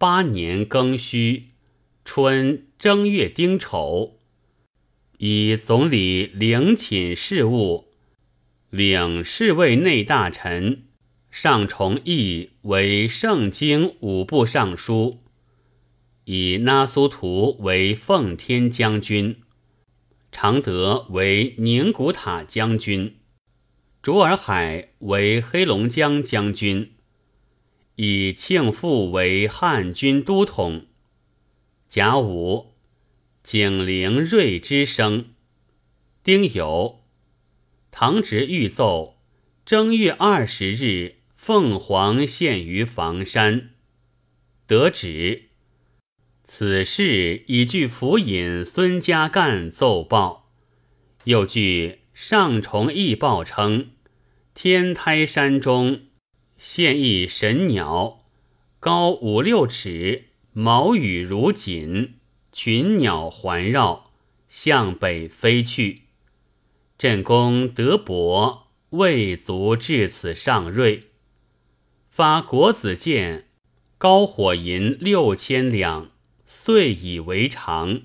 八年庚戌，春正月丁丑，以总理领寝事务，领侍卫内大臣尚崇义为圣经五部尚书，以那苏图为奉天将军，常德为宁古塔将军，卓尔海为黑龙江将军。以庆父为汉军都统。甲午，景陵瑞之生。丁酉，唐直御奏：正月二十日，凤凰献于房山。得旨。此事已据府尹孙家干奏报，又据上重义报称，天台山中。现一神鸟，高五六尺，毛羽如锦，群鸟环绕，向北飞去。朕公德伯未足至此上瑞，发国子监高火银六千两，遂以为常。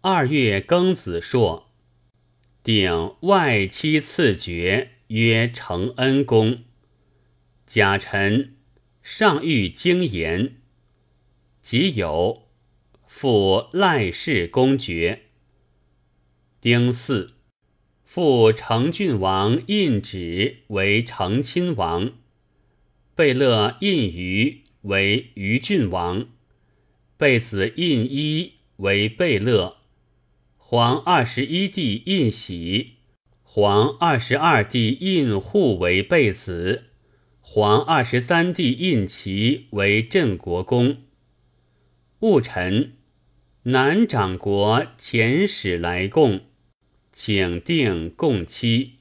二月庚子朔，定外戚赐爵，曰承恩公。甲辰，上谕经言，即有复赖氏公爵。丁巳，复成郡王胤祉为成亲王，贝勒胤余为于郡王，贝子胤一为贝勒，皇二十一弟胤喜、皇二十二弟胤护为贝子。皇二十三弟胤齐为镇国公。戊辰，南长国遣使来贡，请定贡期。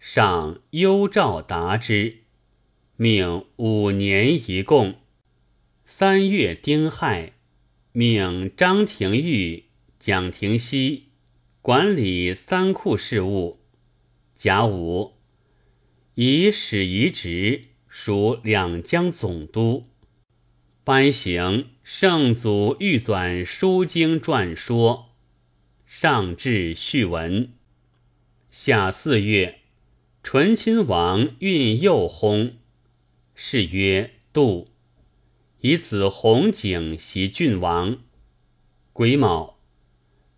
上幽诏答之，命五年一贡。三月丁亥，命张廷玉、蒋廷锡管理三库事务。甲午。以史遗职，属两江总督，颁行圣祖御纂书经传说，上至序文。夏四月，醇亲王运幼薨，谥曰杜，以子弘景袭郡王。癸卯。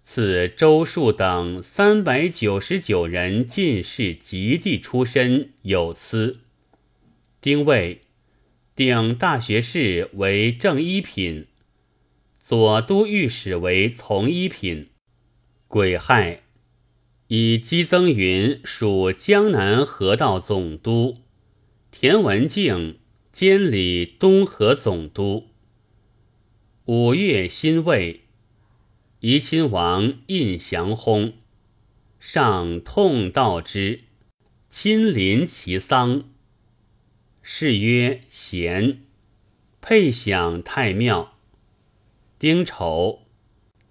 赐周树等三百九十九人进士及第出身有司。丁未，定大学士为正一品，左都御史为从一品。癸亥，以姬增云属江南河道总督，田文静监理东河总督。五月辛未。宜亲王胤祥薨，上痛悼之，亲临其丧。谥曰贤，配享太庙。丁丑，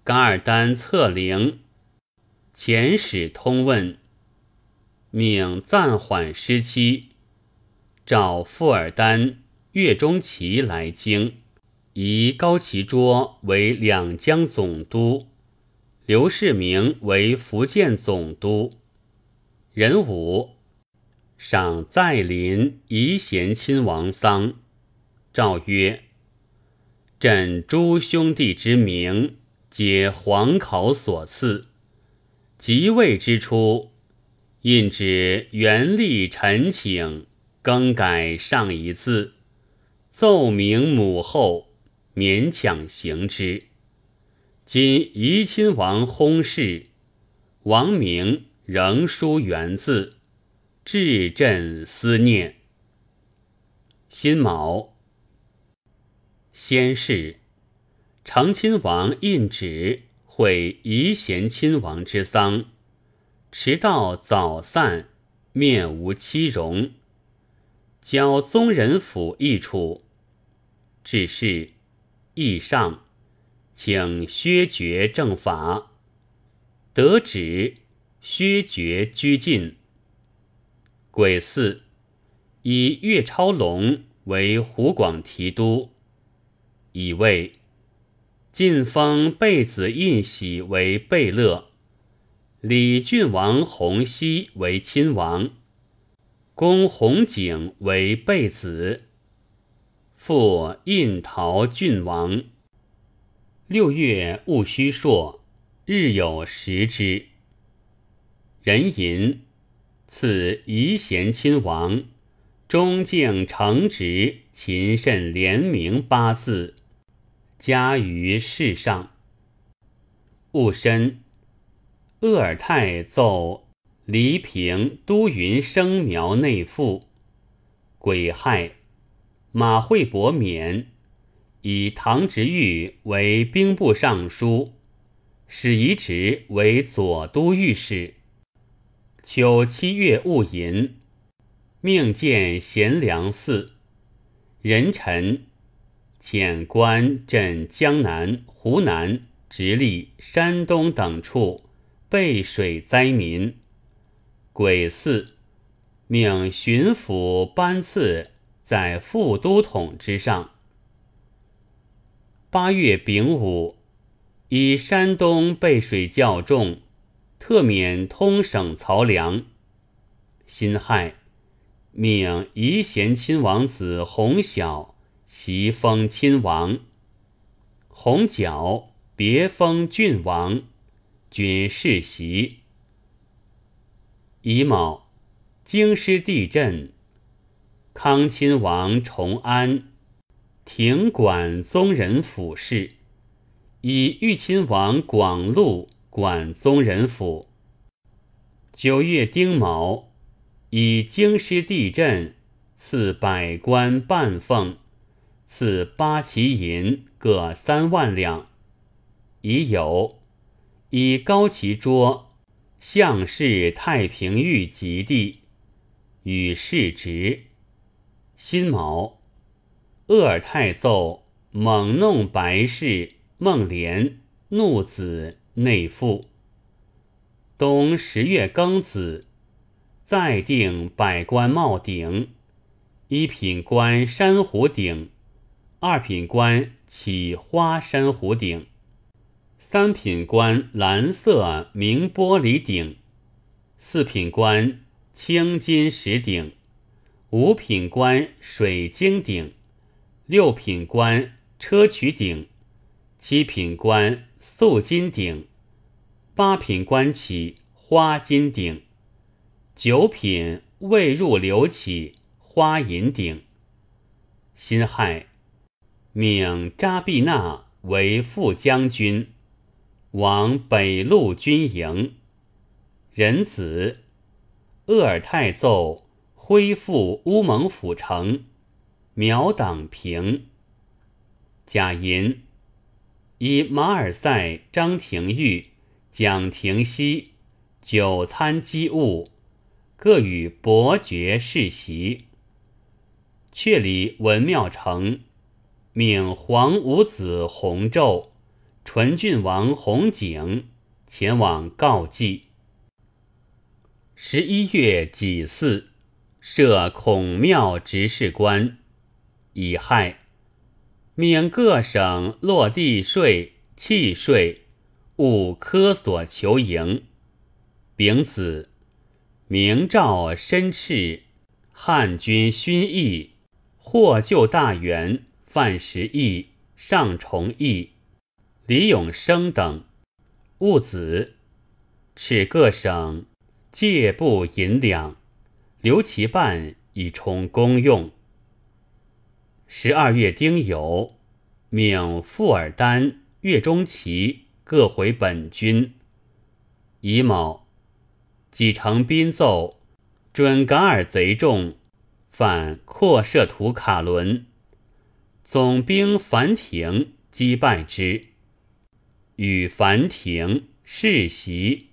噶尔丹策灵，遣使通问，命暂缓失期，召富尔丹、岳钟琪来京。以高其桌为两江总督，刘世明为福建总督。壬午，赏再临宜贤亲王丧，诏曰：“朕诸兄弟之名，皆皇考所赐。即位之初，印旨原立臣请，更改上一字，奏明母后。”勉强行之。今怡亲王薨逝，王明仍书原字，至朕思念。辛卯，先是，成亲王胤旨会宜贤亲王之丧，迟到早散，面无妻容，交宗人府一处，只是。议上，请削爵正法，得旨，削爵拘禁。癸巳，以岳超龙为湖广提督，以为晋封贝子印喜为贝勒，李郡王弘熙为亲王，公弘景为贝子，复印陶郡王。六月戊戌朔，日有食之。人吟赐宜贤亲王。忠敬诚直，勤慎廉明八字，加于世上。戊申，鄂尔泰奏黎平都匀生苗内附。癸亥，马惠伯免，以唐执玉为兵部尚书，史遗职为左都御史。秋七月戊寅。命见贤良寺，人臣遣官镇江南、湖南、直隶、山东等处备水灾民。癸巳，命巡抚班次在副都统之上。八月丙午，以山东背水较重，特免通省漕粮。辛亥。命宜贤亲王子弘晓袭封亲王，弘角别封郡王，均世袭。乙卯，京师地震，康亲王崇安廷管宗人府事，以豫亲王广禄管宗人府。九月丁卯。以京师地震，赐百官半俸，赐八旗银各三万两。已有以高旗桌，向氏太平御及第，与世职。辛卯，鄂尔泰奏猛弄白氏孟莲怒子内附。冬十月庚子。再定百官帽顶，一品官珊瑚顶，二品官起花珊瑚顶，三品官蓝色明玻璃顶，四品官青金石顶，五品官水晶顶，六品官砗磲顶，七品官素金顶，八品官起花金顶。九品未入流起花银鼎。辛亥，命扎必那为副将军，往北路军营。仁子，鄂尔泰奏恢复乌蒙府城，苗党平。贾银，以马尔赛、张廷玉、蒋廷锡久参机务。各与伯爵世袭，阙里文庙城，命皇五子弘昼、纯郡王弘景前往告祭。十一月己巳，设孔庙执事官，乙亥，命各省落地税、契税勿科索求营。丙子。明诏申斥，汉军勋义，获救大员范时义、尚崇义、李永生等，戊子，敕各省借布银两，留其半以充公用。十二月丁酉，命富尔丹、岳钟琪各回本军。乙卯。几城兵奏，准噶尔贼众反扩设图卡伦，总兵樊廷击败之，与樊廷世袭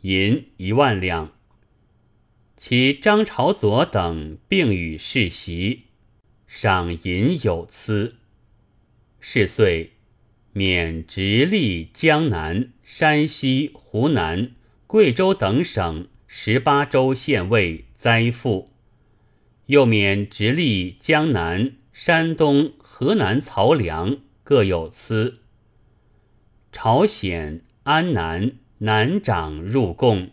银一万两。其张朝佐等并与世袭，赏银有疵。是岁，免直隶、江南、山西、湖南。贵州等省十八州县尉灾赋，又免直隶、江南、山东、河南漕粮各有司。朝鲜、安南南长入贡。